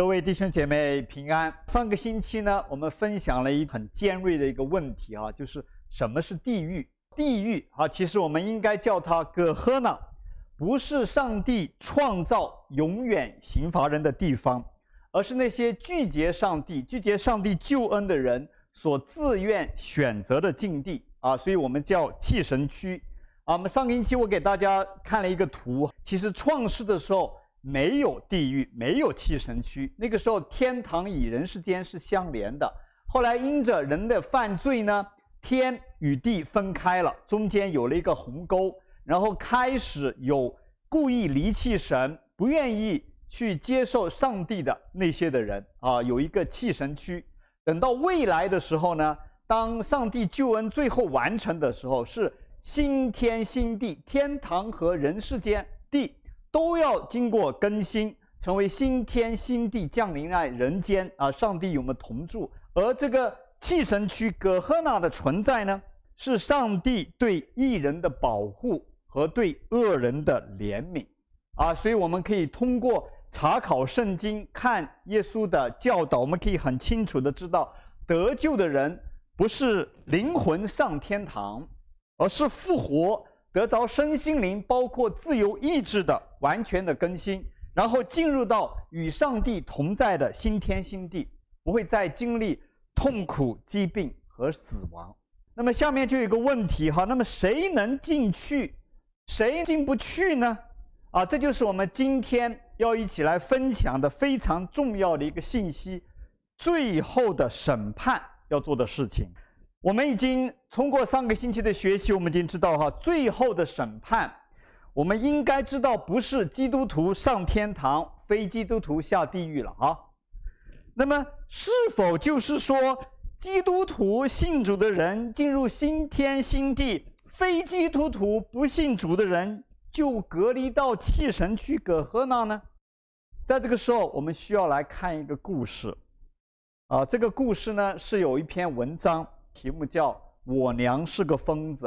各位弟兄姐妹平安。上个星期呢，我们分享了一很尖锐的一个问题啊，就是什么是地狱？地狱啊，其实我们应该叫它葛赫纳，不是上帝创造永远刑罚人的地方，而是那些拒绝上帝、拒绝上帝救恩的人所自愿选择的境地啊，所以我们叫弃神区。啊，我们上个星期我给大家看了一个图，其实创世的时候没有地狱，没有弃神区，那个时候天堂与人世间是相连的。后来因着人的犯罪呢，天与地分开了，中间有了一个鸿沟，然后开始有故意离弃神、不愿意去接受上帝的那些的人啊，有一个弃神区。等到未来的时候呢，当上帝救恩最后完成的时候是。新天新地，天堂和人世间地都要经过更新，成为新天新地降临在人间啊！上帝与我们同住。而这个弃神区葛赫纳的存在呢，是上帝对异人的保护和对恶人的怜悯啊！所以我们可以通过查考圣经、看耶稣的教导，我们可以很清楚的知道，得救的人不是灵魂上天堂。而是复活，得着身心灵，包括自由意志的完全的更新，然后进入到与上帝同在的新天新地，不会再经历痛苦、疾病和死亡。那么下面就有一个问题哈，那么谁能进去，谁进不去呢？啊，这就是我们今天要一起来分享的非常重要的一个信息，最后的审判要做的事情。我们已经通过上个星期的学习，我们已经知道哈，最后的审判，我们应该知道不是基督徒上天堂，非基督徒下地狱了啊。那么是否就是说，基督徒信主的人进入新天新地，非基督徒不信主的人就隔离到弃神区葛赫那呢？在这个时候，我们需要来看一个故事，啊，这个故事呢是有一篇文章。题目叫《我娘是个疯子》，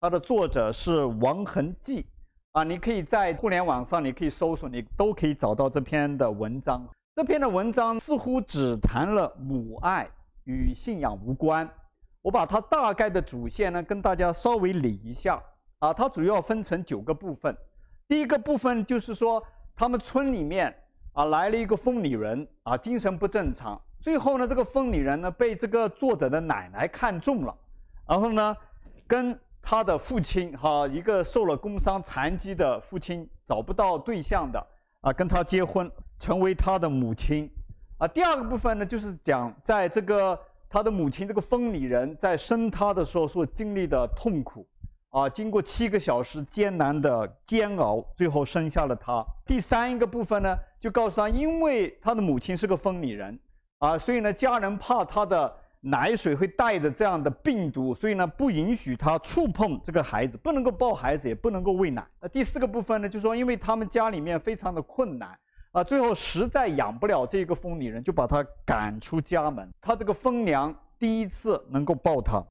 它的作者是王恒记啊，你可以在互联网上，你可以搜索，你都可以找到这篇的文章。这篇的文章似乎只谈了母爱，与信仰无关。我把它大概的主线呢，跟大家稍微理一下啊。它主要分成九个部分。第一个部分就是说，他们村里面啊来了一个疯女人啊，精神不正常。最后呢，这个疯女人呢被这个作者的奶奶看中了，然后呢，跟他的父亲哈，一个受了工伤残疾的父亲找不到对象的啊，跟他结婚，成为他的母亲。啊，第二个部分呢，就是讲在这个他的母亲这个疯女人在生他的时候所经历的痛苦，啊，经过七个小时艰难的煎熬，最后生下了他。第三一个部分呢，就告诉他，因为他的母亲是个疯女人。啊，所以呢，家人怕他的奶水会带着这样的病毒，所以呢，不允许他触碰这个孩子，不能够抱孩子，也不能够喂奶。那第四个部分呢，就是说，因为他们家里面非常的困难，啊，最后实在养不了这个疯女人，就把她赶出家门。他这个疯娘第一次能够抱她。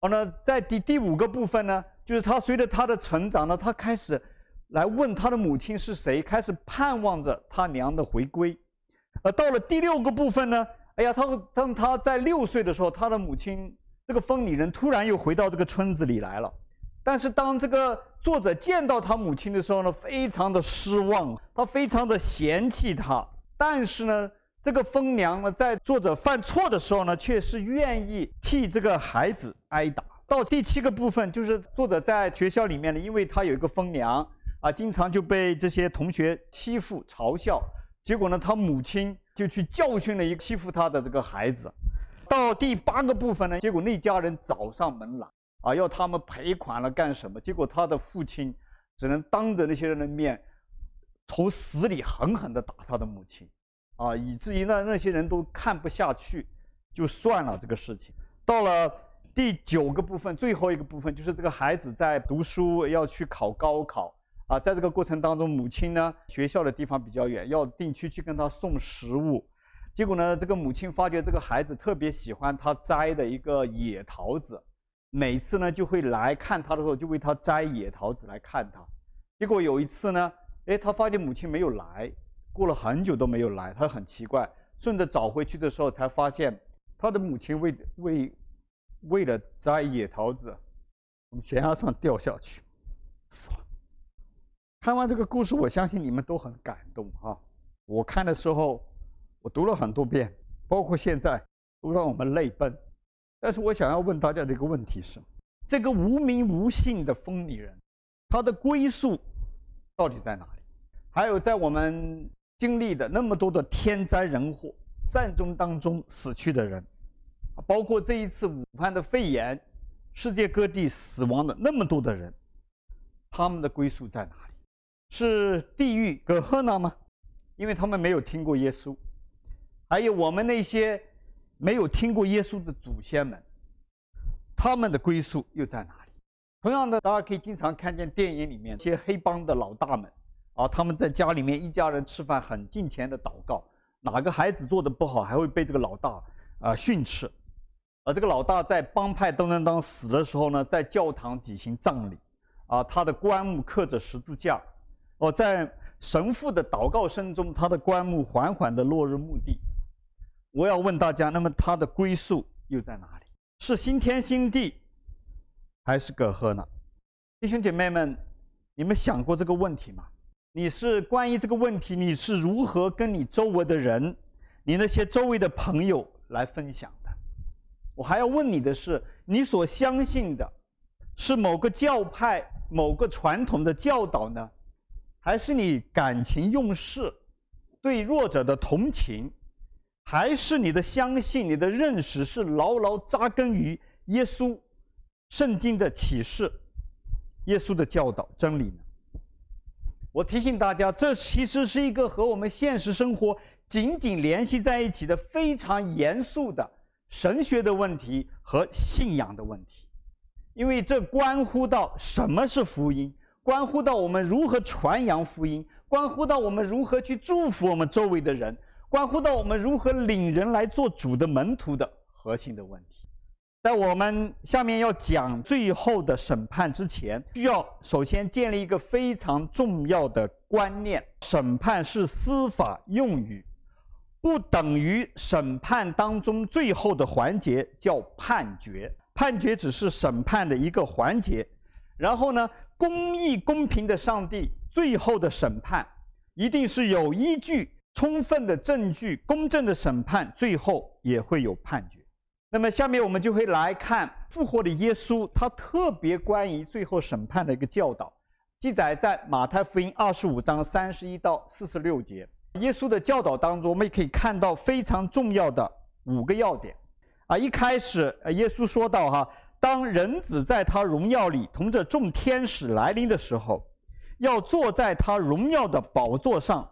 好，那在第第五个部分呢，就是他随着他的成长呢，他开始来问他的母亲是谁，开始盼望着他娘的回归。而到了第六个部分呢，哎呀，他当他在六岁的时候，他的母亲这个疯女人突然又回到这个村子里来了。但是当这个作者见到他母亲的时候呢，非常的失望，他非常的嫌弃他。但是呢，这个疯娘呢，在作者犯错的时候呢，却是愿意替这个孩子挨打。到第七个部分，就是作者在学校里面呢，因为他有一个疯娘啊，经常就被这些同学欺负嘲笑。结果呢，他母亲就去教训了一个欺负他的这个孩子。到第八个部分呢，结果那家人找上门来，啊，要他们赔款了干什么？结果他的父亲只能当着那些人的面，从死里狠狠地打他的母亲，啊，以至于呢那些人都看不下去，就算了这个事情。到了第九个部分，最后一个部分就是这个孩子在读书，要去考高考。啊，在这个过程当中，母亲呢，学校的地方比较远，要定期去跟他送食物。结果呢，这个母亲发觉这个孩子特别喜欢他摘的一个野桃子，每次呢就会来看他的时候，就为他摘野桃子来看他。结果有一次呢，哎，他发现母亲没有来，过了很久都没有来，他很奇怪，顺着找回去的时候才发现，他的母亲为为为了摘野桃子，从悬崖上掉下去，死了。看完这个故事，我相信你们都很感动哈。我看的时候，我读了很多遍，包括现在，都让我们泪奔。但是我想要问大家的一个问题是：这个无名无姓的疯女人，她的归宿到底在哪里？还有，在我们经历的那么多的天灾人祸、战争当中死去的人，包括这一次武汉的肺炎，世界各地死亡的那么多的人，他们的归宿在哪？是地狱葛赫纳吗？因为他们没有听过耶稣，还有我们那些没有听过耶稣的祖先们，他们的归宿又在哪里？同样的，大家可以经常看见电影里面一些黑帮的老大们啊，他们在家里面一家人吃饭很敬虔的祷告，哪个孩子做的不好，还会被这个老大啊训斥。而这个老大在帮派当当当死的时候呢，在教堂举行葬礼，啊，他的棺木刻着十字架。哦，在神父的祷告声中，他的棺木缓缓地落入墓地。我要问大家，那么他的归宿又在哪里？是新天新地，还是葛赫呢？弟兄姐妹们，你们想过这个问题吗？你是关于这个问题，你是如何跟你周围的人，你那些周围的朋友来分享的？我还要问你的是，你所相信的，是某个教派、某个传统的教导呢？还是你感情用事，对弱者的同情，还是你的相信、你的认识是牢牢扎根于耶稣、圣经的启示、耶稣的教导真理呢？我提醒大家，这其实是一个和我们现实生活紧紧联系在一起的非常严肃的神学的问题和信仰的问题，因为这关乎到什么是福音。关乎到我们如何传扬福音，关乎到我们如何去祝福我们周围的人，关乎到我们如何领人来做主的门徒的核心的问题。在我们下面要讲最后的审判之前，需要首先建立一个非常重要的观念：审判是司法用语，不等于审判当中最后的环节叫判决。判决只是审判的一个环节，然后呢，公义公平的上帝，最后的审判一定是有依据、充分的证据、公正的审判，最后也会有判决。那么下面我们就会来看复活的耶稣，他特别关于最后审判的一个教导，记载在马太福音二十五章三十一到四十六节。耶稣的教导当中，我们也可以看到非常重要的五个要点。啊，一开始，耶稣说到哈。当人子在他荣耀里同着众天使来临的时候，要坐在他荣耀的宝座上，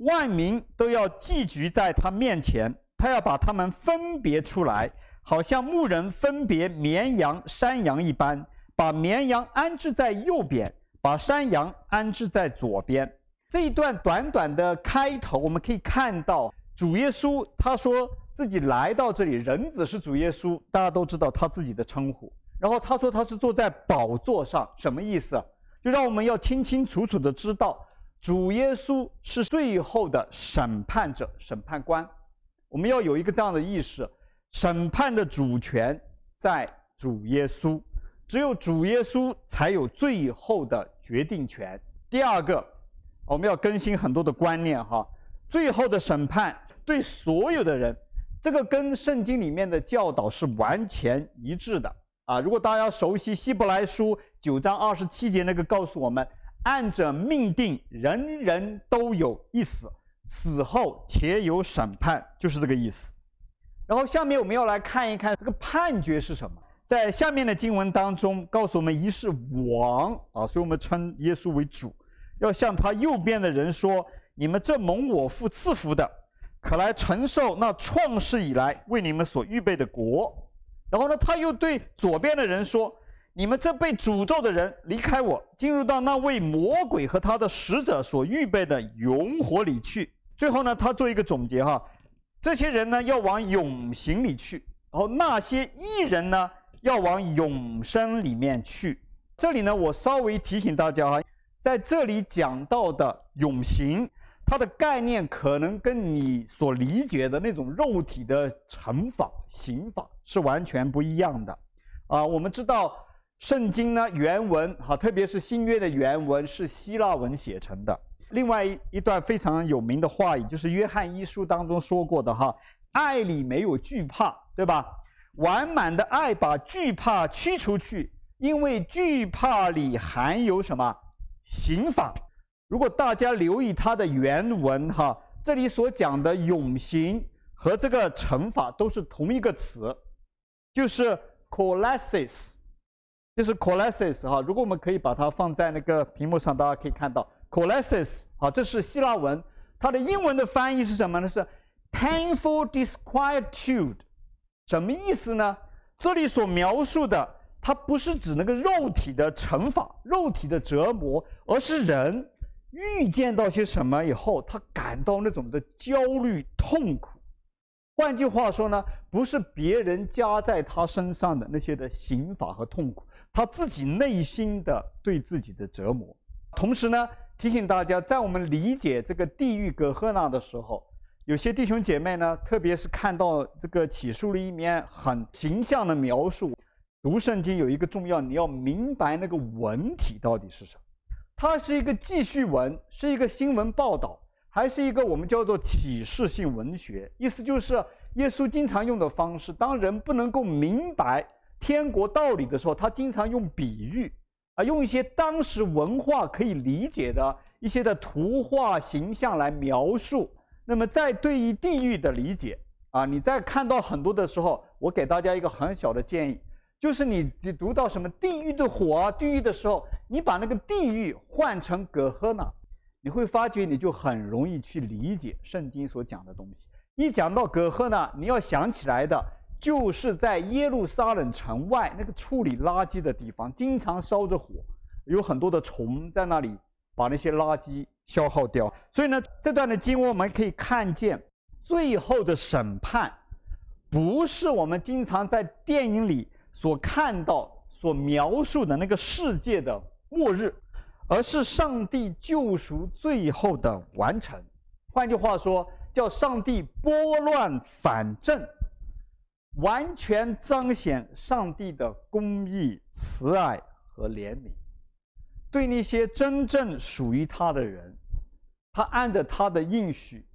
万民都要聚集在他面前，他要把他们分别出来，好像牧人分别绵羊、山羊一般，把绵羊安置在右边，把山羊安置在左边。这一段短短的开头，我们可以看到主耶稣他说。自己来到这里，人子是主耶稣，大家都知道他自己的称呼。然后他说他是坐在宝座上，什么意思？就让我们要清清楚楚的知道，主耶稣是最后的审判者、审判官。我们要有一个这样的意识：审判的主权在主耶稣，只有主耶稣才有最后的决定权。第二个，我们要更新很多的观念哈，最后的审判对所有的人。这个跟圣经里面的教导是完全一致的啊！如果大家熟悉希伯来书九章二十七节，那个告诉我们，按着命定，人人都有一死，死后且有审判，就是这个意思。然后下面我们要来看一看这个判决是什么。在下面的经文当中告诉我们，一是王啊，所以我们称耶稣为主，要向他右边的人说：“你们这蒙我父赐福的。”可来承受那创世以来为你们所预备的国，然后呢，他又对左边的人说：“你们这被诅咒的人，离开我，进入到那位魔鬼和他的使者所预备的永火里去。”最后呢，他做一个总结哈，这些人呢要往永刑里去，然后那些义人呢要往永生里面去。这里呢，我稍微提醒大家哈，在这里讲到的永刑。它的概念可能跟你所理解的那种肉体的惩罚、刑罚是完全不一样的。啊，我们知道圣经呢原文哈，特别是新约的原文是希腊文写成的。另外一一段非常有名的话语就是约翰一书当中说过的哈，爱里没有惧怕，对吧？完满的爱把惧怕驱出去，因为惧怕里含有什么？刑罚。如果大家留意它的原文哈，这里所讲的永刑和这个惩罚都是同一个词，就是 kolasis，就是 kolasis 哈。如果我们可以把它放在那个屏幕上，大家可以看到 kolasis 啊，这是希腊文，它的英文的翻译是什么呢？是 painful disquietude，什么意思呢？这里所描述的，它不是指那个肉体的惩罚、肉体的折磨，而是人。预见到些什么以后，他感到那种的焦虑、痛苦。换句话说呢，不是别人加在他身上的那些的刑罚和痛苦，他自己内心的对自己的折磨。同时呢，提醒大家，在我们理解这个地狱葛赫纳的时候，有些弟兄姐妹呢，特别是看到这个起诉里面很形象的描述，读圣经有一个重要，你要明白那个文体到底是什么。它是一个记叙文，是一个新闻报道，还是一个我们叫做启示性文学？意思就是耶稣经常用的方式。当人不能够明白天国道理的时候，他经常用比喻，啊，用一些当时文化可以理解的一些的图画形象来描述。那么，在对于地狱的理解，啊，你在看到很多的时候，我给大家一个很小的建议。就是你你读到什么地狱的火啊，地狱的时候，你把那个地狱换成葛赫纳，你会发觉你就很容易去理解圣经所讲的东西。一讲到葛赫纳，你要想起来的就是在耶路撒冷城外那个处理垃圾的地方，经常烧着火，有很多的虫在那里把那些垃圾消耗掉。所以呢，这段的经文我们可以看见，最后的审判不是我们经常在电影里。所看到、所描述的那个世界的末日，而是上帝救赎最后的完成。换句话说，叫上帝拨乱反正，完全彰显上帝的公义、慈爱和怜悯，对那些真正属于他的人，他按着他的应许，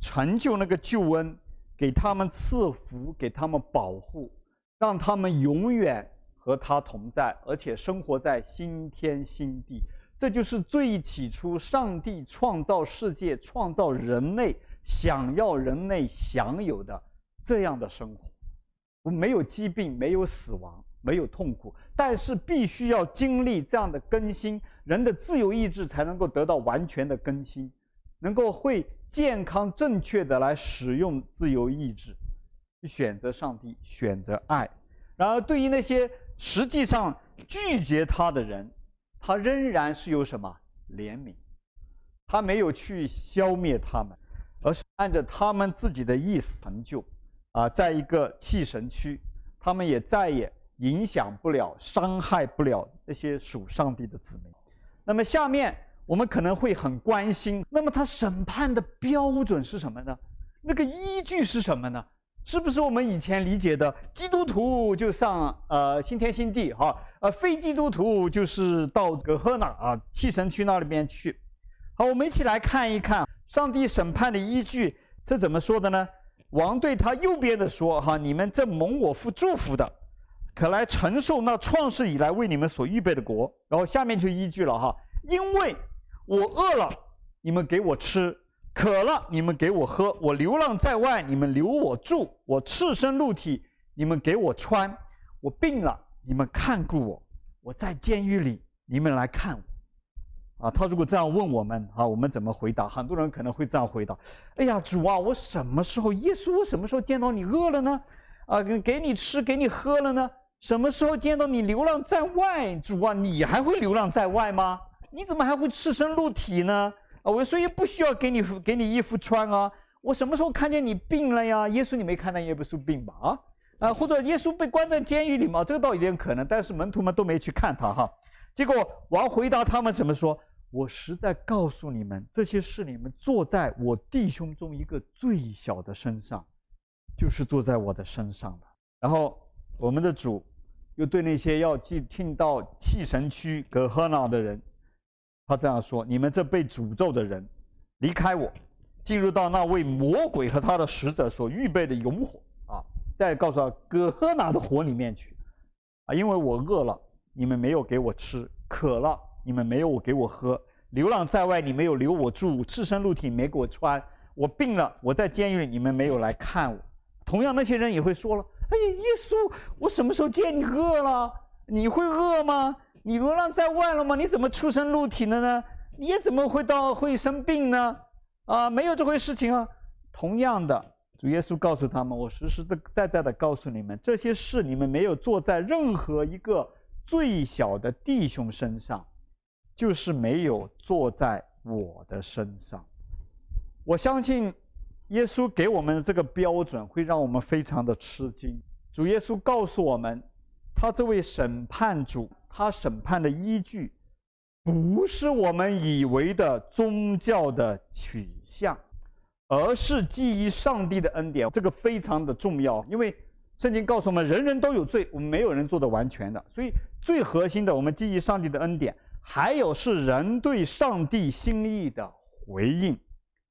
成就那个救恩，给他们赐福，给他们保护。让他们永远和他同在，而且生活在新天新地。这就是最起初上帝创造世界、创造人类，想要人类享有的这样的生活。我没有疾病，没有死亡，没有痛苦，但是必须要经历这样的更新，人的自由意志才能够得到完全的更新，能够会健康正确的来使用自由意志。选择上帝，选择爱。然而，对于那些实际上拒绝他的人，他仍然是有什么怜悯？他没有去消灭他们，而是按照他们自己的意思成就。啊，在一个弃神区，他们也再也影响不了、伤害不了那些属上帝的子民。那么，下面我们可能会很关心：那么他审判的标准是什么呢？那个依据是什么呢？是不是我们以前理解的基督徒就上呃新天新地哈，呃非基督徒就是到葛赫那啊弃神区那里边去？好，我们一起来看一看上帝审判的依据，这怎么说的呢？王对他右边的说哈，你们这蒙我父祝福的，可来承受那创世以来为你们所预备的国。然后下面就依据了哈，因为我饿了，你们给我吃。渴了，你们给我喝；我流浪在外，你们留我住；我赤身露体，你们给我穿；我病了，你们看顾我；我在监狱里，你们来看我。啊，他如果这样问我们啊，我们怎么回答？很多人可能会这样回答：哎呀，主啊，我什么时候，耶稣，我什么时候见到你饿了呢？啊，给给你吃，给你喝了呢？什么时候见到你流浪在外？主啊，你还会流浪在外吗？你怎么还会赤身露体呢？啊，我所以不需要给你给你衣服穿啊！我什么时候看见你病了呀？耶稣，你没看到耶稣病吧？啊啊，或者耶稣被关在监狱里吗？这个倒有点可能，但是门徒们都没去看他哈。结果王回答他们怎么说？我实在告诉你们，这些事你们做在我弟兄中一个最小的身上，就是坐在我的身上的。然后我们的主又对那些要进进到弃神区葛和那的人，他这样说：“你们这被诅咒的人，离开我，进入到那位魔鬼和他的使者所预备的永火啊！再告诉他葛和那的火里面去啊！因为我饿了，你们没有给我吃；渴了。”你们没有给我喝，流浪在外，你没有留我住，赤身露体没给我穿，我病了，我在监狱里，你们没有来看我。同样，那些人也会说了：“哎呀，耶稣，我什么时候见你饿了？你会饿吗？你流浪在外了吗？你怎么出生入体了呢？你也怎么会到会生病呢？啊，没有这回事情啊。同样的，主耶稣告诉他们：我实实在在的告诉你们，这些事你们没有做在任何一个最小的弟兄身上。”就是没有做在我的身上。我相信耶稣给我们的这个标准会让我们非常的吃惊。主耶稣告诉我们，他这位审判主，他审判的依据不是我们以为的宗教的取向，而是基于上帝的恩典。这个非常的重要，因为圣经告诉我们，人人都有罪，我们没有人做的完全的。所以最核心的，我们基于上帝的恩典。还有是人对上帝心意的回应，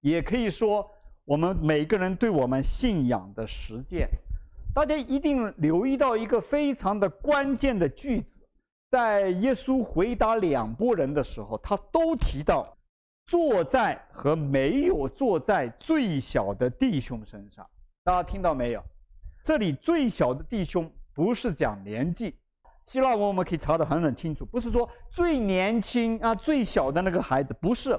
也可以说我们每个人对我们信仰的实践。大家一定留意到一个非常的关键的句子，在耶稣回答两拨人的时候，他都提到坐在和没有坐在最小的弟兄身上。大家听到没有？这里最小的弟兄不是讲年纪。希腊文我们可以查得很很清楚，不是说最年轻啊、最小的那个孩子，不是，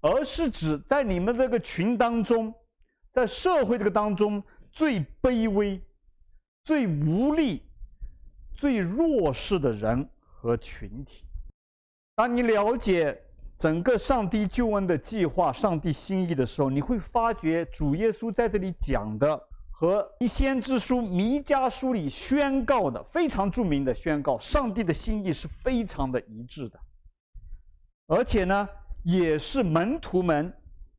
而是指在你们这个群当中，在社会这个当中最卑微、最无力、最弱势的人和群体。当你了解整个上帝救恩的计划、上帝心意的时候，你会发觉主耶稣在这里讲的。和一先知书弥迦书里宣告的非常著名的宣告，上帝的心意是非常的一致的，而且呢，也是门徒们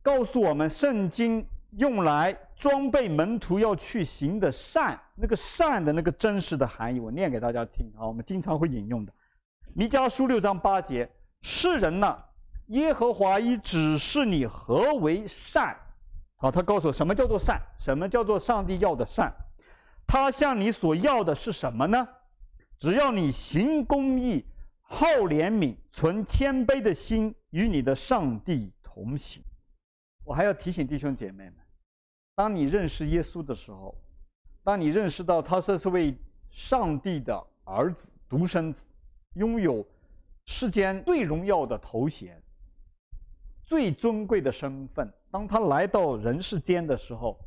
告诉我们，圣经用来装备门徒要去行的善，那个善的那个真实的含义，我念给大家听啊，我们经常会引用的，弥迦书六章八节，世人呐，耶和华已指示你何为善。好，他告诉我什么叫做善，什么叫做上帝要的善。他向你所要的是什么呢？只要你行公义、好怜悯、存谦卑的心，与你的上帝同行。我还要提醒弟兄姐妹们：当你认识耶稣的时候，当你认识到他是这位上帝的儿子、独生子，拥有世间最荣耀的头衔、最尊贵的身份。当他来到人世间的时候，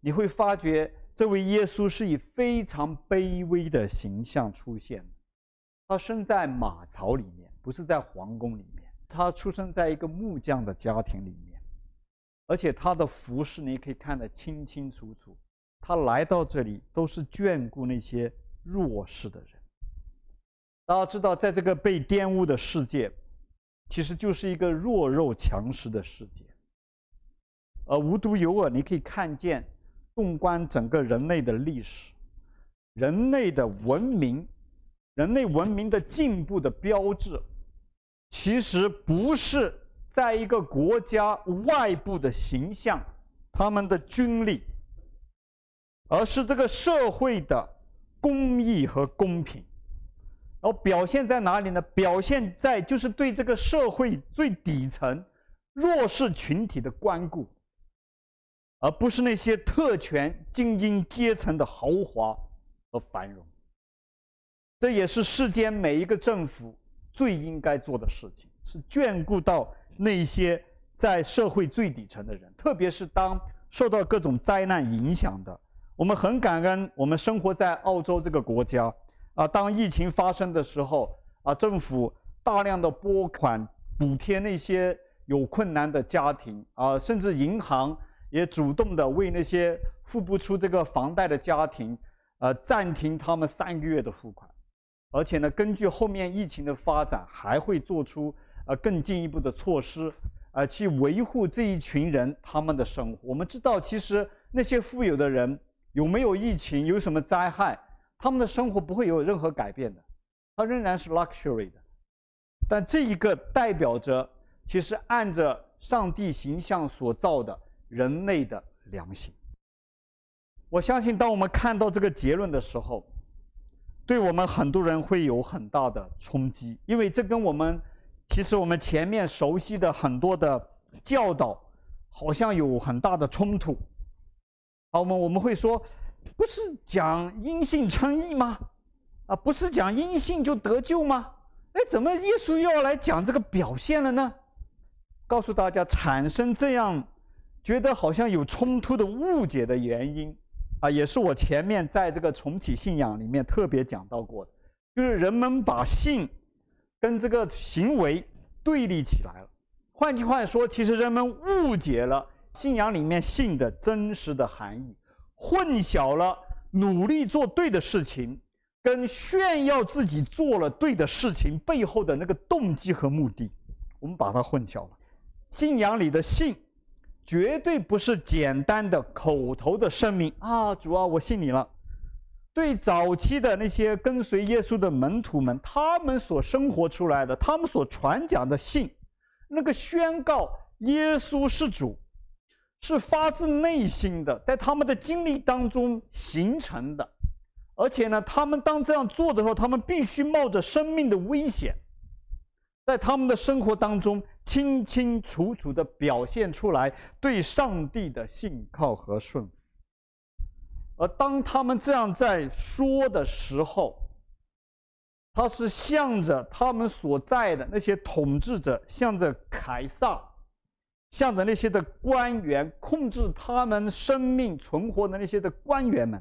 你会发觉这位耶稣是以非常卑微的形象出现。他生在马槽里面，不是在皇宫里面。他出生在一个木匠的家庭里面，而且他的服饰你可以看得清清楚楚。他来到这里都是眷顾那些弱势的人。大家知道，在这个被玷污的世界，其实就是一个弱肉强食的世界。而无独有偶，你可以看见，纵观整个人类的历史，人类的文明，人类文明的进步的标志，其实不是在一个国家外部的形象，他们的军力，而是这个社会的公义和公平。然后表现在哪里呢？表现在就是对这个社会最底层弱势群体的关顾。而不是那些特权精英阶层的豪华和繁荣，这也是世间每一个政府最应该做的事情，是眷顾到那些在社会最底层的人，特别是当受到各种灾难影响的。我们很感恩，我们生活在澳洲这个国家啊，当疫情发生的时候啊，政府大量的拨款补贴那些有困难的家庭啊，甚至银行。也主动的为那些付不出这个房贷的家庭，呃，暂停他们三个月的付款，而且呢，根据后面疫情的发展，还会做出呃更进一步的措施，呃去维护这一群人他们的生活。我们知道，其实那些富有的人有没有疫情，有什么灾害，他们的生活不会有任何改变的，他仍然是 luxury 的。但这一个代表着，其实按着上帝形象所造的人类的良心。我相信，当我们看到这个结论的时候，对我们很多人会有很大的冲击，因为这跟我们其实我们前面熟悉的很多的教导，好像有很大的冲突。啊，我们我们会说，不是讲因信称义吗？啊，不是讲因信就得救吗？哎，怎么耶稣又要来讲这个表现了呢？告诉大家，产生这样觉得好像有冲突的误解的原因。啊，也是我前面在这个重启信仰里面特别讲到过的，就是人们把信跟这个行为对立起来了。换句话说，其实人们误解了信仰里面信的真实的含义，混淆了努力做对的事情跟炫耀自己做了对的事情背后的那个动机和目的，我们把它混淆了。信仰里的信。绝对不是简单的口头的声明啊，主啊，我信你了。对早期的那些跟随耶稣的门徒们，他们所生活出来的，他们所传讲的信，那个宣告耶稣是主，是发自内心的，在他们的经历当中形成的。而且呢，他们当这样做的时候，他们必须冒着生命的危险，在他们的生活当中。清清楚楚地表现出来对上帝的信靠和顺服，而当他们这样在说的时候，他是向着他们所在的那些统治者，向着凯撒，向着那些的官员，控制他们生命存活的那些的官员们，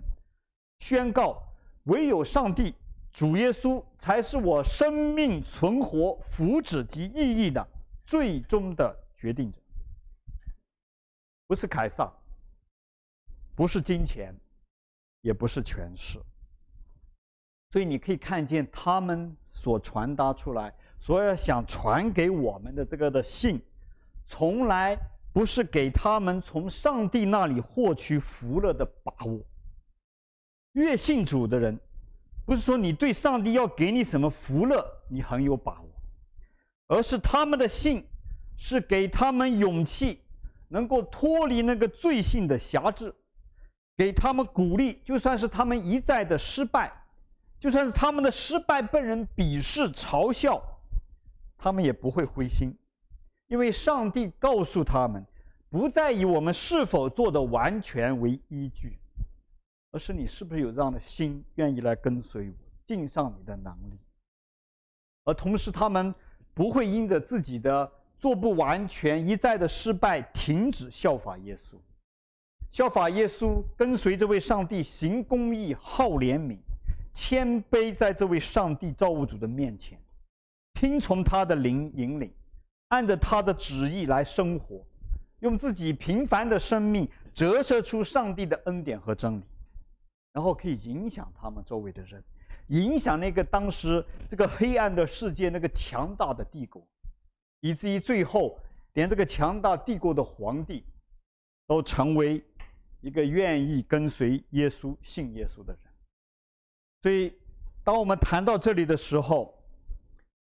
宣告：唯有上帝主耶稣才是我生命存活、福祉及意义的。最终的决定者，不是凯撒，不是金钱，也不是权势。所以你可以看见他们所传达出来，所有想传给我们的这个的信，从来不是给他们从上帝那里获取福乐的把握。越信主的人，不是说你对上帝要给你什么福乐，你很有把握。而是他们的信，是给他们勇气，能够脱离那个罪性的辖制，给他们鼓励。就算是他们一再的失败，就算是他们的失败被人鄙视嘲笑，他们也不会灰心，因为上帝告诉他们，不再以我们是否做的完全为依据，而是你是不是有这样的心，愿意来跟随我，尽上你的能力。而同时，他们。不会因着自己的做不完全、一再的失败，停止效法耶稣，效法耶稣，跟随这位上帝行公义、好怜悯、谦卑，在这位上帝造物主的面前，听从他的灵引领，按着他的旨意来生活，用自己平凡的生命折射出上帝的恩典和真理，然后可以影响他们周围的人。影响那个当时这个黑暗的世界，那个强大的帝国，以至于最后连这个强大帝国的皇帝，都成为一个愿意跟随耶稣、信耶稣的人。所以，当我们谈到这里的时候，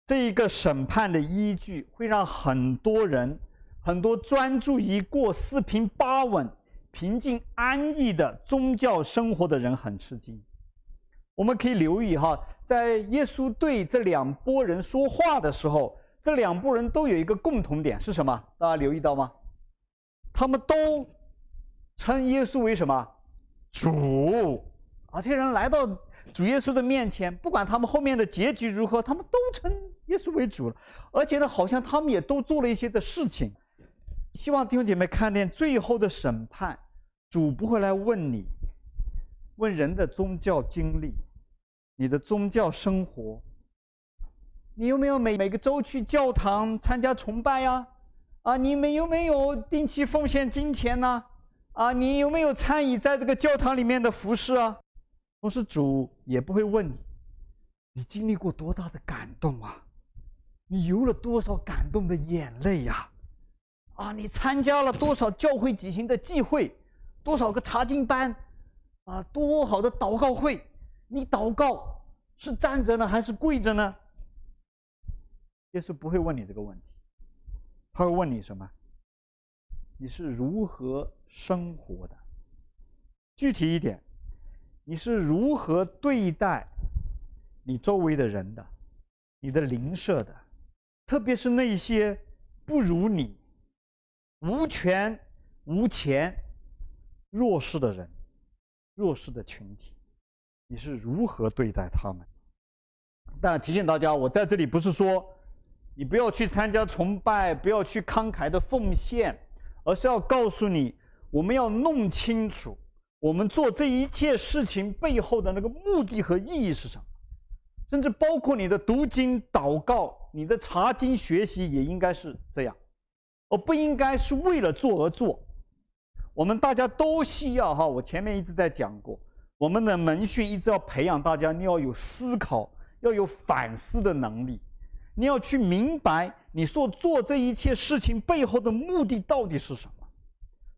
这一个审判的依据，会让很多人、很多专注于过四平八稳、平静安逸的宗教生活的人很吃惊。我们可以留意哈，在耶稣对这两拨人说话的时候，这两拨人都有一个共同点是什么？大家留意到吗？他们都称耶稣为什么？主。而这些人来到主耶稣的面前，不管他们后面的结局如何，他们都称耶稣为主了。而且呢，好像他们也都做了一些的事情。希望弟兄姐妹看见最后的审判，主不会来问你。问人的宗教经历，你的宗教生活，你有没有每每个周去教堂参加崇拜呀？啊，你们有没有定期奉献金钱呢？啊，啊你有没有参与在这个教堂里面的服侍啊？同时主也不会问你，你经历过多大的感动啊？你流了多少感动的眼泪呀？啊，你参加了多少教会举行的聚会，多少个查经班，啊，多好的祷告会，你祷告是站着呢还是跪着呢？耶稣不会问你这个问题，他会问你什么？你是如何生活的？具体一点，你是如何对待你周围的人的？你的邻舍的，特别是那些不如你、无权无钱、弱势的人、弱势的群体，你是如何对待他们？但提醒大家，我在这里不是说你不要去参加崇拜，不要去慷慨的奉献，而是要告诉你，我们要弄清楚。我们做这一切事情背后的那个目的和意义是什么？甚至包括你的读经、祷告、你的查经学习，也应该是这样，而不应该是为了做而做。我们大家都需要哈，我前面一直在讲过，我们的门训一直要培养大家，你要有思考，要有反思的能力，你要去明白你所做这一切事情背后的目的到底是什么，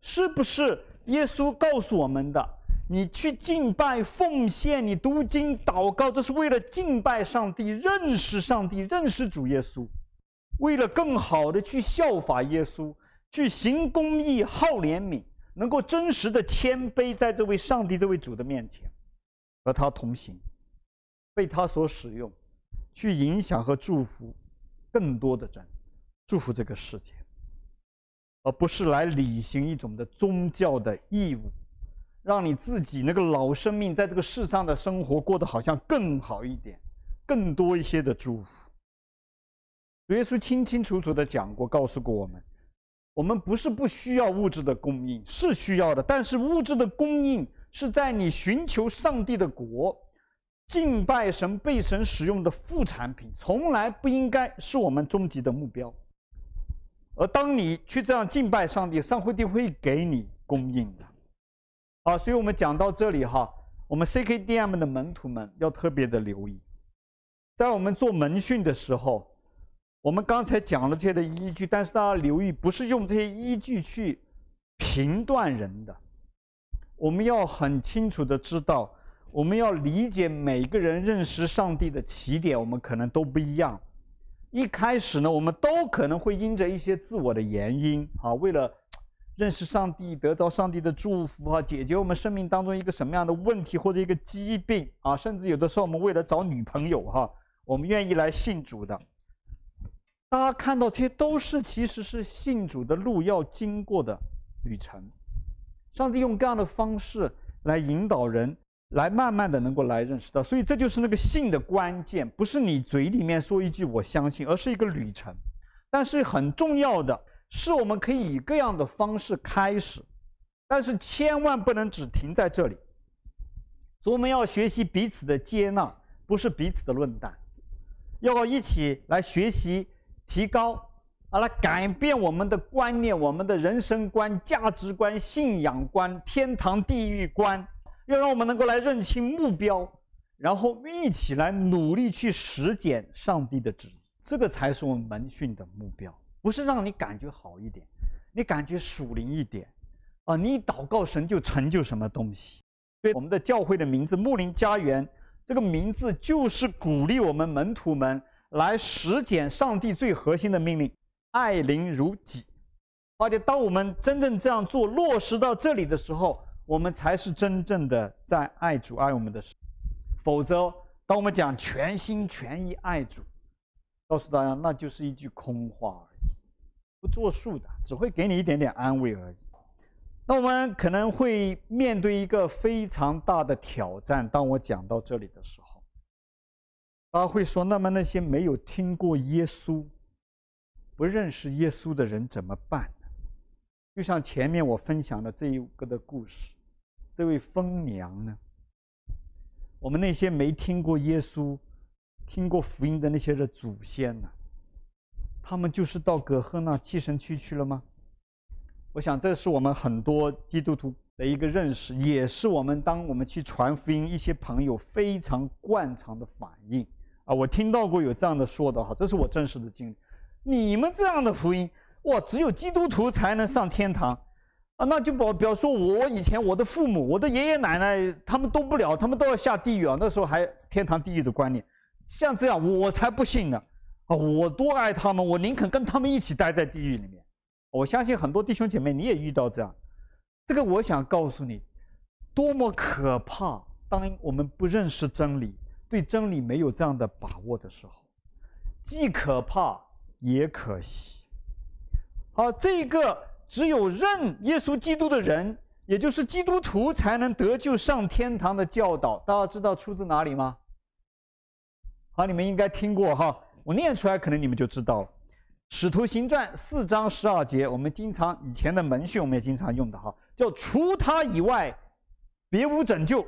是不是？耶稣告诉我们的：你去敬拜、奉献，你读经、祷告，这是为了敬拜上帝、认识上帝、认识主耶稣，为了更好的去效法耶稣，去行公义、好怜悯，能够真实的谦卑在这位上帝、这位主的面前，和他同行，被他所使用，去影响和祝福更多的人，祝福这个世界。而不是来履行一种的宗教的义务，让你自己那个老生命在这个世上的生活过得好像更好一点，更多一些的祝福。耶稣清清楚楚的讲过，告诉过我们，我们不是不需要物质的供应，是需要的，但是物质的供应是在你寻求上帝的国、敬拜神、被神使用的副产品，从来不应该是我们终极的目标。而当你去这样敬拜上帝，上帝会给你供应的，啊，所以我们讲到这里哈，我们 CKDM 的门徒们要特别的留意，在我们做门训的时候，我们刚才讲了这些的依据，但是大家留意，不是用这些依据去评断人的，我们要很清楚的知道，我们要理解每个人认识上帝的起点，我们可能都不一样。一开始呢，我们都可能会因着一些自我的原因啊，为了认识上帝、得到上帝的祝福啊，解决我们生命当中一个什么样的问题或者一个疾病啊，甚至有的时候我们为了找女朋友哈，我们愿意来信主的。大家看到这些都是其实是信主的路要经过的旅程，上帝用各样的方式来引导人。来慢慢的能够来认识到，所以这就是那个信的关键，不是你嘴里面说一句我相信，而是一个旅程。但是很重要的是，我们可以以各样的方式开始，但是千万不能只停在这里。所以我们要学习彼此的接纳，不是彼此的论断，要一起来学习、提高，啊，来改变我们的观念、我们的人生观、价值观、信仰观、天堂地狱观。要让我们能够来认清目标，然后一起来努力去实践上帝的旨意，这个才是我们门训的目标。不是让你感觉好一点，你感觉属灵一点，啊，你祷告神就成就什么东西。对我们的教会的名字牧灵家园，这个名字就是鼓励我们门徒们来实践上帝最核心的命令：爱邻如己。而且当我们真正这样做落实到这里的时候，我们才是真正的在爱主爱我们的，否则，当我们讲全心全意爱主，告诉大家那就是一句空话而已，不作数的，只会给你一点点安慰而已。那我们可能会面对一个非常大的挑战。当我讲到这里的时候，大家会说：那么那些没有听过耶稣、不认识耶稣的人怎么办呢？就像前面我分享的这一个的故事。这位蜂娘呢？我们那些没听过耶稣、听过福音的那些的祖先呢？他们就是到葛赫那寄生区去了吗？我想这是我们很多基督徒的一个认识，也是我们当我们去传福音，一些朋友非常惯常的反应啊，我听到过有这样的说的哈，这是我真实的经历。你们这样的福音，哇，只有基督徒才能上天堂，啊，那就表表说我以前我的父母、我的爷爷奶奶他们都不了，他们都要下地狱啊。那时候还天堂地狱的观念，像这样我才不信呢。啊，我多爱他们，我宁肯跟他们一起待在地狱里面。我相信很多弟兄姐妹你也遇到这样，这个我想告诉你，多么可怕！当我们不认识真理。对真理没有这样的把握的时候，既可怕也可惜。好，这个只有认耶稣基督的人，也就是基督徒，才能得救上天堂的教导，大家知道出自哪里吗？好，你们应该听过哈，我念出来可能你们就知道了。《使徒行传》四章十二节，我们经常以前的门训我们也经常用的哈，叫除他以外，别无拯救。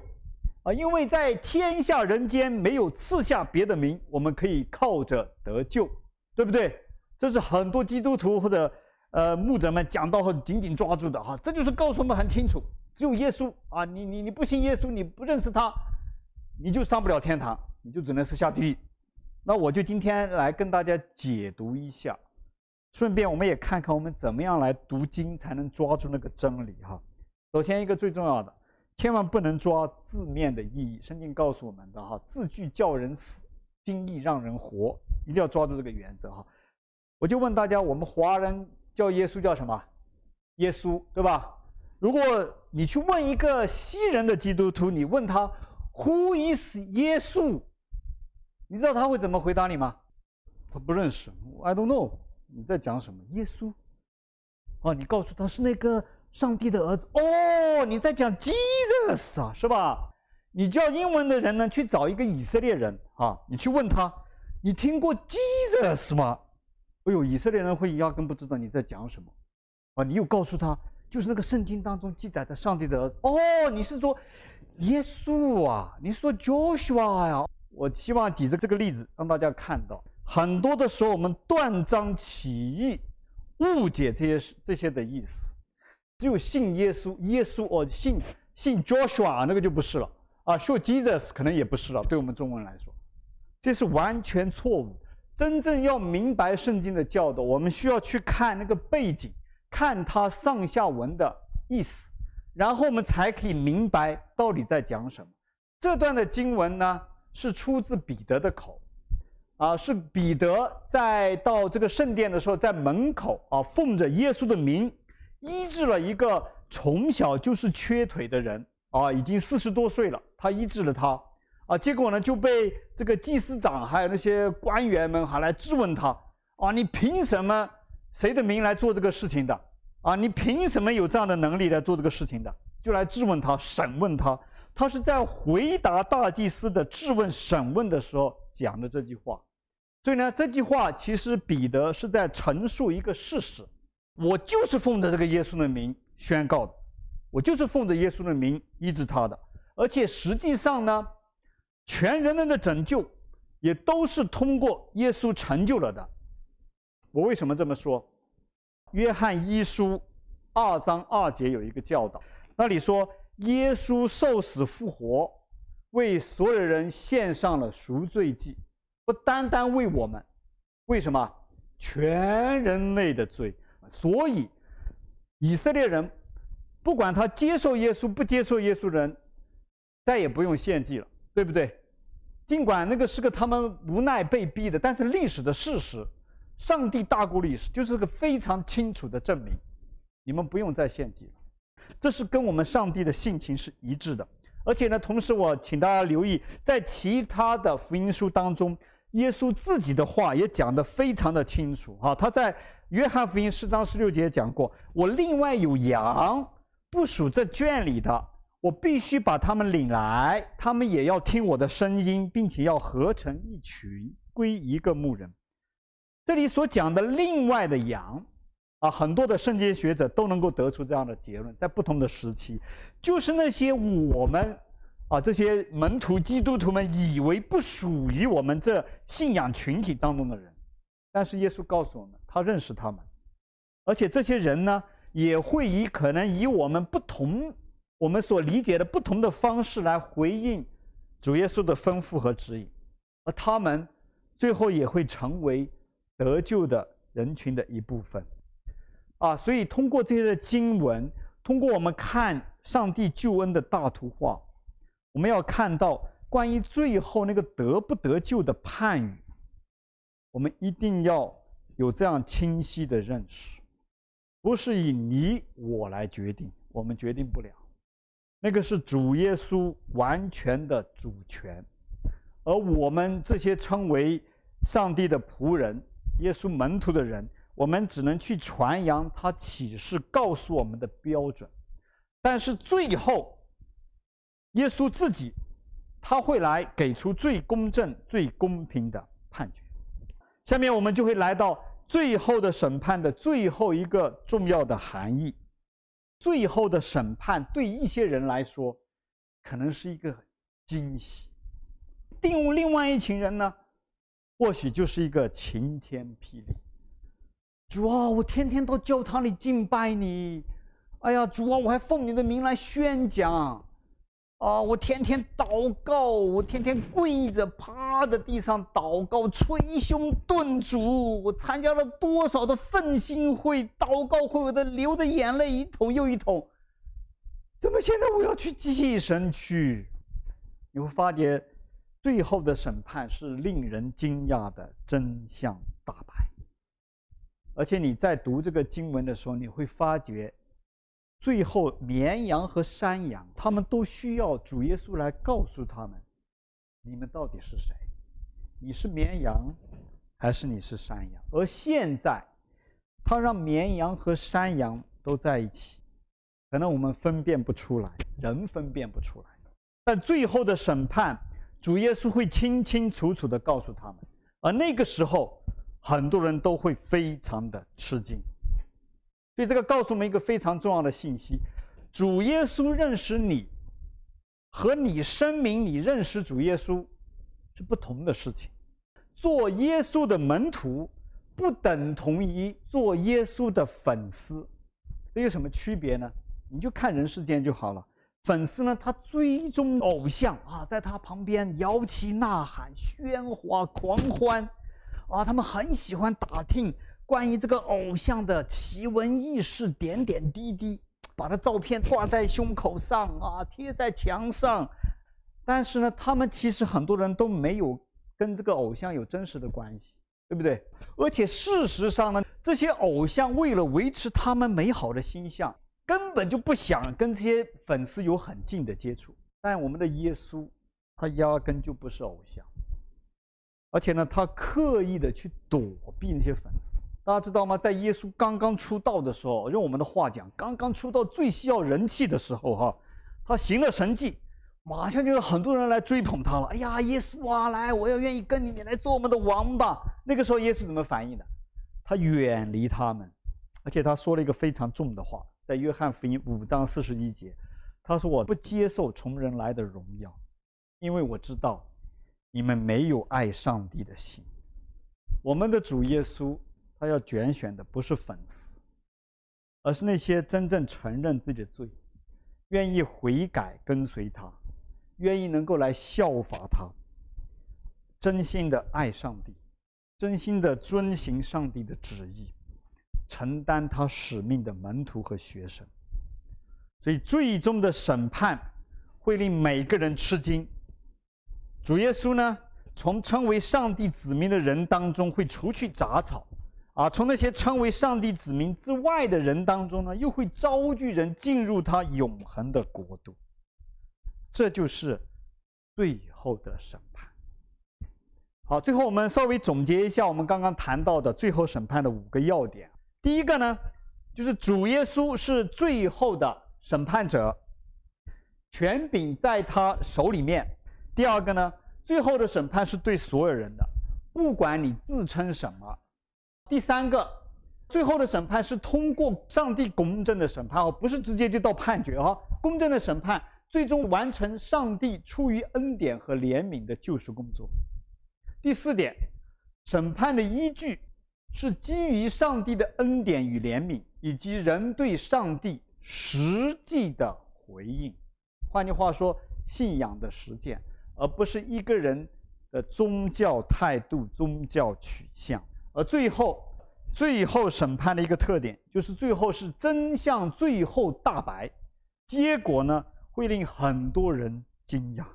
啊，因为在天下人间没有赐下别的名，我们可以靠着得救，对不对？这是很多基督徒或者呃牧者们讲到后紧紧抓住的哈。这就是告诉我们很清楚，只有耶稣啊，你你你不信耶稣，你不认识他，你就上不了天堂，你就只能是下地狱。那我就今天来跟大家解读一下，顺便我们也看看我们怎么样来读经才能抓住那个真理哈。首先一个最重要的。千万不能抓字面的意义，圣经告诉我们的哈，字句叫人死，经义让人活，一定要抓住这个原则哈。我就问大家，我们华人叫耶稣叫什么？耶稣，对吧？如果你去问一个西人的基督徒，你问他 Who is 耶稣？你知道他会怎么回答你吗？他不认识，I don't know，你在讲什么？耶稣？哦，你告诉他是那个。上帝的儿子哦，你在讲 Jesus 啊，是吧？你叫英文的人呢，去找一个以色列人啊，你去问他，你听过 Jesus 吗？哎呦，以色列人会压根不知道你在讲什么啊！你又告诉他，就是那个圣经当中记载的上帝的儿子哦，你是说耶稣啊？你是说 Joshua 呀？我希望举着这个例子让大家看到，很多的时候我们断章取义，误解这些这些的意思。只有信耶稣，耶稣哦，信信 Joshua 那个就不是了啊，说 Jesus 可能也不是了。对我们中文来说，这是完全错误。真正要明白圣经的教导，我们需要去看那个背景，看它上下文的意思，然后我们才可以明白到底在讲什么。这段的经文呢，是出自彼得的口，啊，是彼得在到这个圣殿的时候，在门口啊，奉着耶稣的名。医治了一个从小就是缺腿的人啊，已经四十多岁了。他医治了他啊，结果呢就被这个祭司长还有那些官员们还来质问他啊，你凭什么谁的名来做这个事情的啊？你凭什么有这样的能力来做这个事情的？就来质问他、审问他。他是在回答大祭司的质问、审问的时候讲的这句话。所以呢，这句话其实彼得是在陈述一个事实。我就是奉着这个耶稣的名宣告的，我就是奉着耶稣的名医治他的，而且实际上呢，全人类的拯救也都是通过耶稣成就了的。我为什么这么说？约翰一书二章二节有一个教导，那里说耶稣受死复活，为所有人献上了赎罪祭，不单单为我们，为什么？全人类的罪。所以，以色列人不管他接受耶稣不接受耶稣人，再也不用献祭了，对不对？尽管那个是个他们无奈被逼的，但是历史的事实，上帝大过历史，就是个非常清楚的证明。你们不用再献祭了，这是跟我们上帝的性情是一致的。而且呢，同时我请大家留意，在其他的福音书当中，耶稣自己的话也讲得非常的清楚啊，他在。约翰福音四章十六节讲过：“我另外有羊，不属这圈里的，我必须把他们领来，他们也要听我的声音，并且要合成一群，归一个牧人。”这里所讲的另外的羊，啊，很多的圣经学者都能够得出这样的结论，在不同的时期，就是那些我们啊这些门徒基督徒们以为不属于我们这信仰群体当中的人。但是耶稣告诉我们，他认识他们，而且这些人呢，也会以可能以我们不同、我们所理解的不同的方式来回应主耶稣的吩咐和指引。而他们最后也会成为得救的人群的一部分。啊，所以通过这些的经文，通过我们看上帝救恩的大图画，我们要看到关于最后那个得不得救的判语，我们一定要有这样清晰的认识，不是以你我来决定，我们决定不了，那个是主耶稣完全的主权，而我们这些称为上帝的仆人、耶稣门徒的人。我们只能去传扬他启示告诉我们的标准，但是最后，耶稣自己他会来给出最公正、最公平的判决。下面我们就会来到最后的审判的最后一个重要的含义。最后的审判对一些人来说，可能是一个惊喜；定另外一群人呢，或许就是一个晴天霹雳。主啊，我天天到教堂里敬拜你，哎呀，主啊，我还奉你的名来宣讲，啊，我天天祷告，我天天跪着趴在地上祷告，捶胸顿足，我参加了多少的奋兴会、祷告会，我的流的眼泪一桶又一桶，怎么现在我要去祭神去？你会发觉，最后的审判是令人惊讶的真相大白。而且你在读这个经文的时候，你会发觉，最后绵羊和山羊，他们都需要主耶稣来告诉他们：你们到底是谁？你是绵羊，还是你是山羊？而现在，他让绵羊和山羊都在一起，可能我们分辨不出来，人分辨不出来。但最后的审判，主耶稣会清清楚楚地告诉他们，而那个时候。很多人都会非常的吃惊，所以这个告诉我们一个非常重要的信息：主耶稣认识你，和你声明你认识主耶稣是不同的事情。做耶稣的门徒不等同于做耶稣的粉丝，这有什么区别呢？你就看人世间就好了。粉丝呢，他追踪偶像啊，在他旁边摇旗呐喊、喧哗狂欢。啊，他们很喜欢打听关于这个偶像的奇闻异事、点点滴滴，把他照片挂在胸口上啊，贴在墙上。但是呢，他们其实很多人都没有跟这个偶像有真实的关系，对不对？而且事实上呢，这些偶像为了维持他们美好的形象，根本就不想跟这些粉丝有很近的接触。但我们的耶稣，他压根就不是偶像。而且呢，他刻意的去躲避那些粉丝，大家知道吗？在耶稣刚刚出道的时候，用我们的话讲，刚刚出道最需要人气的时候，哈，他行了神迹，马上就有很多人来追捧他了。哎呀，耶稣啊，来，我要愿意跟你，你来做我们的王吧。那个时候，耶稣怎么反应的？他远离他们，而且他说了一个非常重的话，在约翰福音五章四十一节，他说：“我不接受从人来的荣耀，因为我知道。”你们没有爱上帝的心。我们的主耶稣，他要拣选的不是粉丝，而是那些真正承认自己的罪，愿意悔改跟随他，愿意能够来效法他，真心的爱上帝，真心的遵行上帝的旨意，承担他使命的门徒和学生。所以，最终的审判会令每个人吃惊。主耶稣呢，从称为上帝子民的人当中会除去杂草，啊，从那些称为上帝子民之外的人当中呢，又会招聚人进入他永恒的国度。这就是最后的审判。好，最后我们稍微总结一下我们刚刚谈到的最后审判的五个要点。第一个呢，就是主耶稣是最后的审判者，权柄在他手里面。第二个呢，最后的审判是对所有人的，不管你自称什么。第三个，最后的审判是通过上帝公正的审判哦，不是直接就到判决哈。公正的审判最终完成上帝出于恩典和怜悯的救赎工作。第四点，审判的依据是基于上帝的恩典与怜悯，以及人对上帝实际的回应。换句话说，信仰的实践。而不是一个人的宗教态度、宗教取向。而最后，最后审判的一个特点，就是最后是真相最后大白，结果呢，会令很多人惊讶。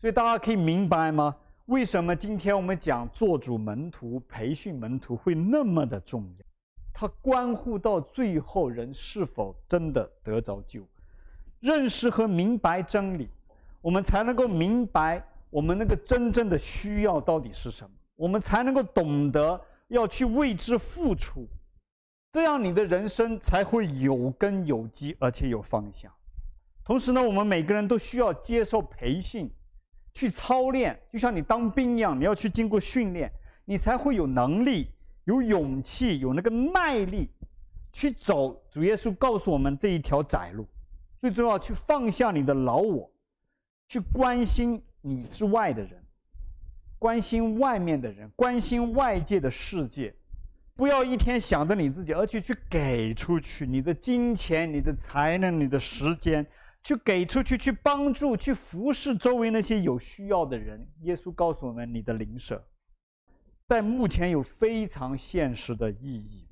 所以大家可以明白吗？为什么今天我们讲做主门徒、培训门徒会那么的重要？它关乎到最后人是否真的得着救，认识和明白真理，我们才能够明白我们那个真正的需要到底是什么，我们才能够懂得。要去为之付出，这样你的人生才会有根有基，而且有方向。同时呢，我们每个人都需要接受培训，去操练，就像你当兵一样，你要去经过训练，你才会有能力、有勇气、有那个耐力，去走主耶稣告诉我们这一条窄路。最重要，去放下你的老我，去关心你之外的人。关心外面的人，关心外界的世界，不要一天想着你自己，而且去给出去你的金钱、你的才能、你的时间，去给出去，去帮助、去服侍周围那些有需要的人。耶稣告诉我们，你的灵舍，在目前有非常现实的意义。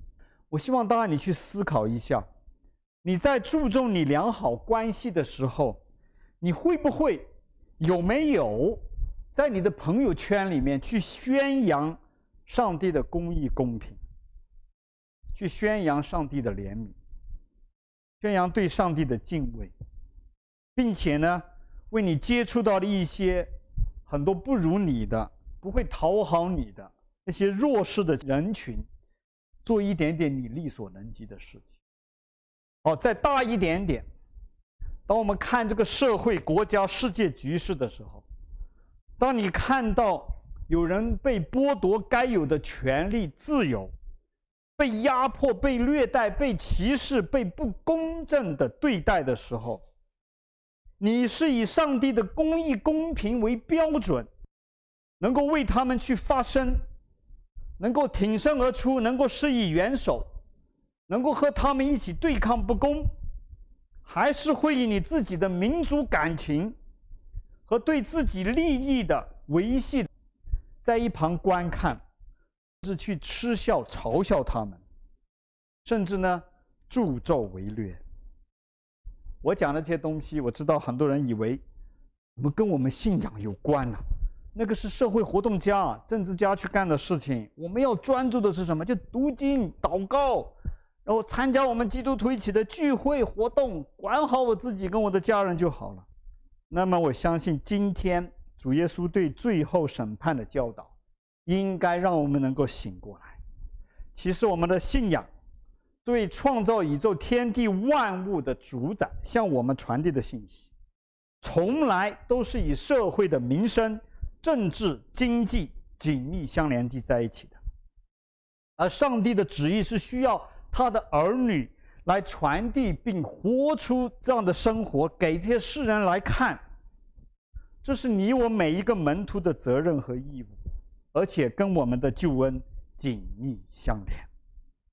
我希望大家你去思考一下，你在注重你良好关系的时候，你会不会有没有？在你的朋友圈里面去宣扬上帝的公义公平，去宣扬上帝的怜悯，宣扬对上帝的敬畏，并且呢，为你接触到的一些很多不如你的、不会讨好你的那些弱势的人群，做一点点你力所能及的事情。哦，再大一点点，当我们看这个社会、国家、世界局势的时候。当你看到有人被剥夺该有的权利、自由，被压迫、被虐待、被歧视、被不公正的对待的时候，你是以上帝的公义、公平为标准，能够为他们去发声，能够挺身而出，能够施以援手，能够和他们一起对抗不公，还是会以你自己的民族感情？和对自己利益的维系，在一旁观看，甚至去嗤笑、嘲笑他们，甚至呢助纣为虐。我讲的这些东西，我知道很多人以为，我们跟我们信仰有关呐、那个是社会活动家、政治家去干的事情。我们要专注的是什么？就读经、祷告，然后参加我们基督徒一起的聚会活动，管好我自己跟我的家人就好了。那么，我相信今天主耶稣对最后审判的教导，应该让我们能够醒过来。其实，我们的信仰，对创造宇宙天地万物的主宰，向我们传递的信息，从来都是与社会的民生、政治、经济紧密相连接在一起的。而上帝的旨意是需要他的儿女。来传递并活出这样的生活给这些世人来看，这是你我每一个门徒的责任和义务，而且跟我们的救恩紧密相连。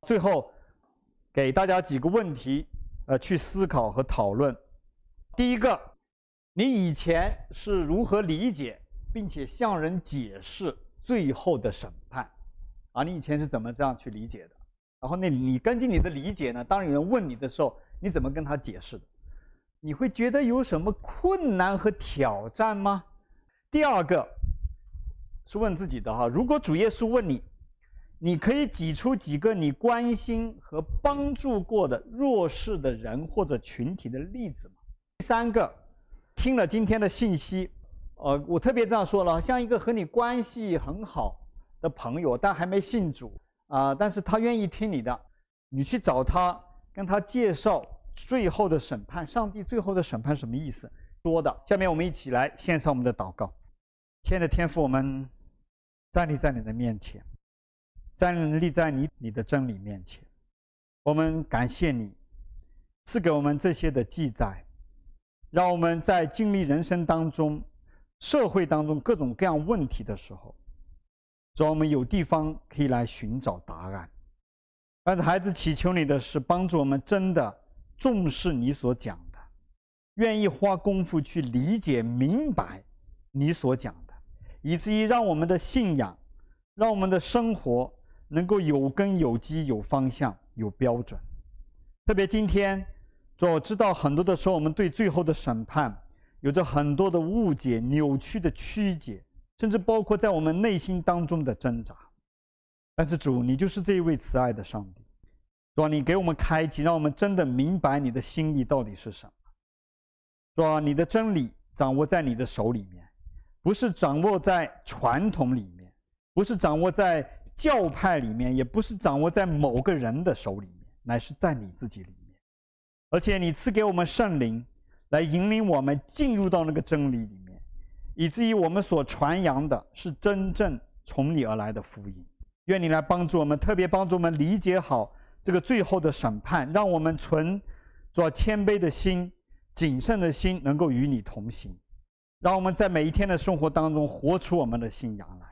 最后，给大家几个问题，呃，去思考和讨论。第一个，你以前是如何理解并且向人解释最后的审判？啊，你以前是怎么这样去理解的？然后，那你根据你的理解呢？当有人问你的时候，你怎么跟他解释的？你会觉得有什么困难和挑战吗？第二个是问自己的哈，如果主耶稣问你，你可以挤出几个你关心和帮助过的弱势的人或者群体的例子吗？第三个，听了今天的信息，呃，我特别这样说了，像一个和你关系很好的朋友，但还没信主。啊、但是他愿意听你的，你去找他，跟他介绍最后的审判，上帝最后的审判什么意思？说的。下面我们一起来献上我们的祷告。亲爱的天父，我们站立在你的面前，站立在你你的真理面前，我们感谢你赐给我们这些的记载，让我们在经历人生当中、社会当中各种各样问题的时候。主，我们有地方可以来寻找答案。但是，孩子祈求你的是帮助我们真的重视你所讲的，愿意花功夫去理解明白你所讲的，以至于让我们的信仰，让我们的生活能够有根有基、有方向、有标准。特别今天，主，我知道很多的时候，我们对最后的审判有着很多的误解、扭曲的曲解，甚至包括在我们内心当中的挣扎。但是主，你就是这一位慈爱的上帝，主，你给我们开启，让我们真的明白你的心意到底是什么。主，你的真理掌握在你的手里面，不是掌握在传统里面，不是掌握在教派里面，也不是掌握在某个人的手里面，乃是在你自己里面。而且你赐给我们圣灵，来引领我们进入到那个真理里面，以至于我们所传扬的是真正从你而来的福音。愿你来帮助我们，特别帮助我们理解好这个最后的审判，让我们存做谦卑的心、谨慎的心，能够与你同行。让我们在每一天的生活当中活出我们的信仰来，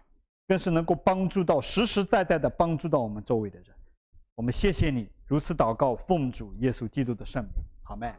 更是能够帮助到实实在在的帮助到我们周围的人。我们谢谢你，如此祷告，奉主耶稣基督的圣名，阿门。